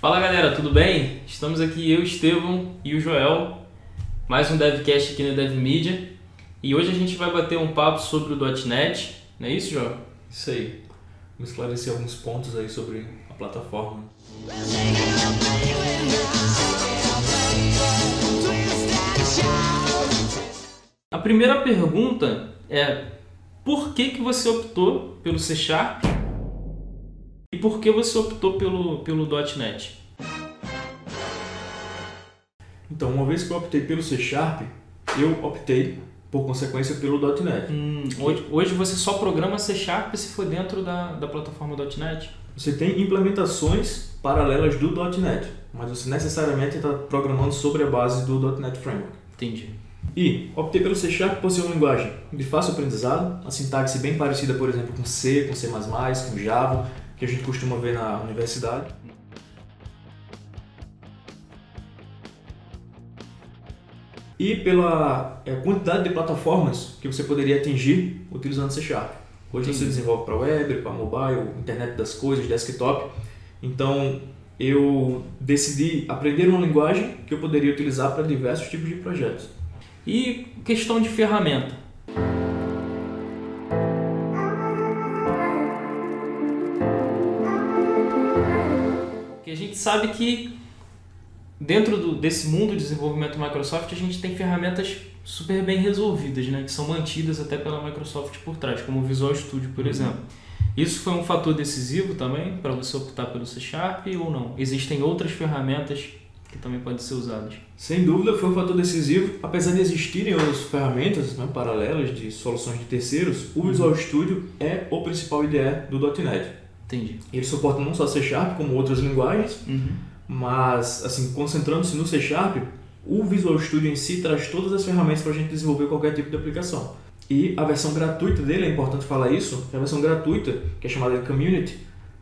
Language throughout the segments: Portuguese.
Fala galera, tudo bem? Estamos aqui eu, Estevão e o Joel, mais um DevCast aqui na DevMedia e hoje a gente vai bater um papo sobre o .NET, não é isso, Joel? Isso aí. Vamos esclarecer alguns pontos aí sobre a plataforma. A primeira pergunta é por que, que você optou pelo C Sharp e por que você optou pelo, pelo .NET? Então, uma vez que eu optei pelo C Sharp, eu optei por consequência pelo .NET. Hum, hoje, hoje você só programa C Sharp se for dentro da, da plataforma .NET? Você tem implementações paralelas do .NET, mas você necessariamente está programando sobre a base do .NET Framework. Entendi. E optei pelo C Sharp por ser uma linguagem de fácil aprendizado, a sintaxe bem parecida, por exemplo, com C, com C++, com Java, que a gente costuma ver na universidade. E pela é, quantidade de plataformas que você poderia atingir utilizando C Sharp. Hoje Entendi. você desenvolve para web, para mobile, internet das coisas, desktop. Então eu decidi aprender uma linguagem que eu poderia utilizar para diversos tipos de projetos. E questão de ferramenta. Gente sabe que dentro do- desse mundo de desenvolvimento Microsoft a gente tem ferramentas super bem resolvidas, né? que são mantidas até pela Microsoft por trás, como o Visual Studio, por exemplo. Isso foi um fator decisivo também para você optar pelo C Sharp ou não? Existem outras ferramentas que também podem ser usadas. Sem dúvida foi um fator decisivo, apesar de existirem outras ferramentas né, paralelas de soluções de terceiros, o Visual Studio é o principal IDE do .NET. Entendi. Ele suporta não só C Sharp, como outras linguagens, Uhum. mas assim, concentrando-se no C Sharp, o Visual Studio em si traz todas as ferramentas para a gente desenvolver qualquer tipo de aplicação. E a versão gratuita dele, é importante falar isso, a versão gratuita, que é chamada de Community,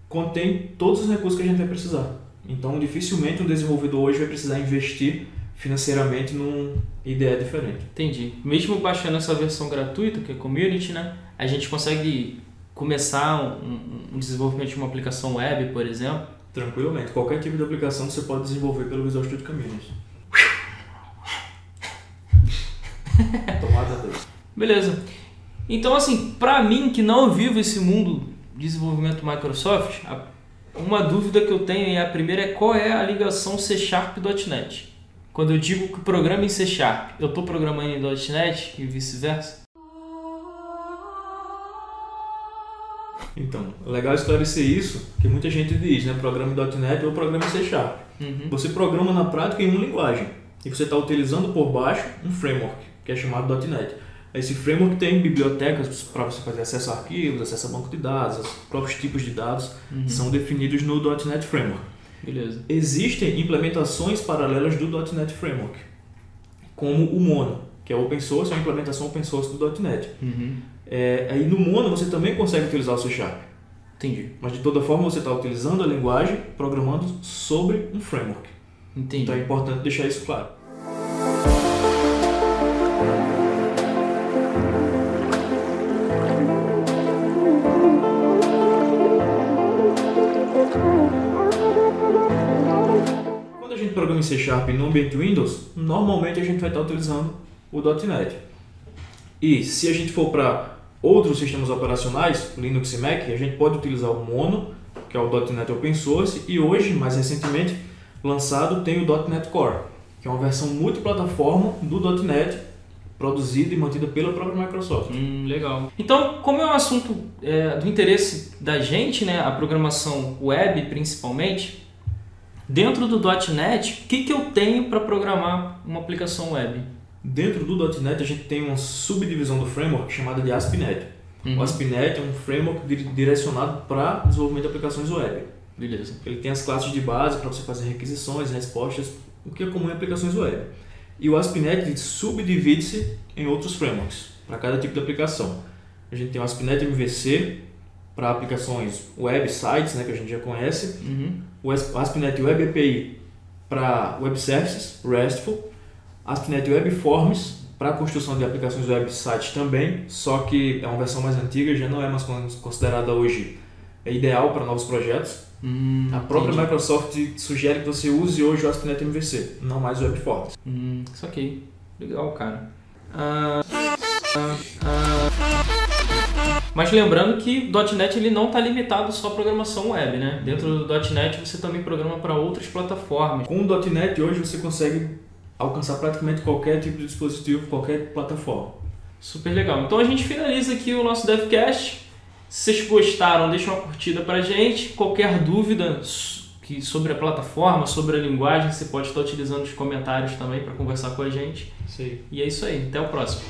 contém todos os recursos que a gente vai precisar. Então, dificilmente um desenvolvedor hoje vai precisar investir financeiramente num IDE diferente. Entendi. Mesmo baixando essa versão gratuita, que é Community, né? A gente consegue começar um, um desenvolvimento de uma aplicação web, por exemplo. Tranquilamente, qualquer tipo de aplicação você pode desenvolver pelo Visual Studio Community. Tomada 2. Beleza. Então, assim, pra mim que não vivo esse mundo de desenvolvimento Microsoft, uma dúvida que eu tenho é a primeira é qual é a ligação C Sharp.NET. Quando eu digo que programa em C Sharp, eu estou programando em .NET e vice-versa? Então, é legal esclarecer isso, que muita gente diz, né? Programa em .NET ou programa C Sharp. Uhum. Você programa na prática em uma linguagem e você está utilizando por baixo um framework, que é chamado .NET. Esse framework tem bibliotecas para você fazer acesso a arquivos, acesso a banco de dados, os próprios tipos de dados Uhum. são definidos no .NET Framework. Beleza. Existem implementações paralelas do .NET Framework, como o Mono, que é open source, é uma implementação open source do .NET. Uhum. É, aí no Mono você também consegue utilizar o C Sharp, Entendi. mas de toda forma você está utilizando a linguagem programando sobre um framework. Entendi. Então é importante deixar isso claro. Quando a gente programa em C Sharp no ambiente Windows, normalmente a gente vai estar utilizando o .NET. E se a gente for para outros sistemas operacionais, Linux e Mac, a gente pode utilizar o Mono, que é o .NET Open Source, e hoje, mais recentemente, lançado tem o .NET Core, que é uma versão multiplataforma do .NET, produzida e mantida pela própria Microsoft. Hum, legal. Então, como é um assunto é, do interesse da gente, né, a programação web principalmente, dentro do .NET, o que, que eu tenho para programar uma aplicação web? Dentro do .NET a gente tem uma subdivisão do framework chamada de ASP.NET. Uhum. O ASP.NET é um framework dir- direcionado para desenvolvimento de aplicações web. Beleza. Ele tem as classes de base para você fazer requisições, respostas, o que é comum em aplicações web. E o ASP.NET subdivide-se em outros frameworks para cada tipo de aplicação. A gente tem o ASP.NET MVC para aplicações web, sites, né, que a gente já conhece. Uhum. O ASP.NET Web API para web services, RESTful. ASP.NET Web Forms para a construção de aplicações web sites também, só que é uma versão mais antiga, já não é mais con- considerada hoje é ideal para novos projetos. Hum, A própria entendi. Microsoft sugere que você use hoje o ASP.NET MVC, não mais o WebForms. Hum, isso aqui. Legal, cara. Ah, ah, ah. Mas lembrando que .NET ele não está limitado só à programação web, né? Dentro do .NET você também programa para outras plataformas. Com o .NET hoje você consegue alcançar praticamente qualquer tipo de dispositivo, qualquer plataforma. Super legal. Então a gente finaliza aqui o nosso DevCast. Se vocês gostaram, deixa uma curtida pra gente. Qualquer dúvida que sobre a plataforma, sobre a linguagem, você pode estar utilizando nos comentários também para conversar com a gente. Aí. E é isso aí. Até o próximo.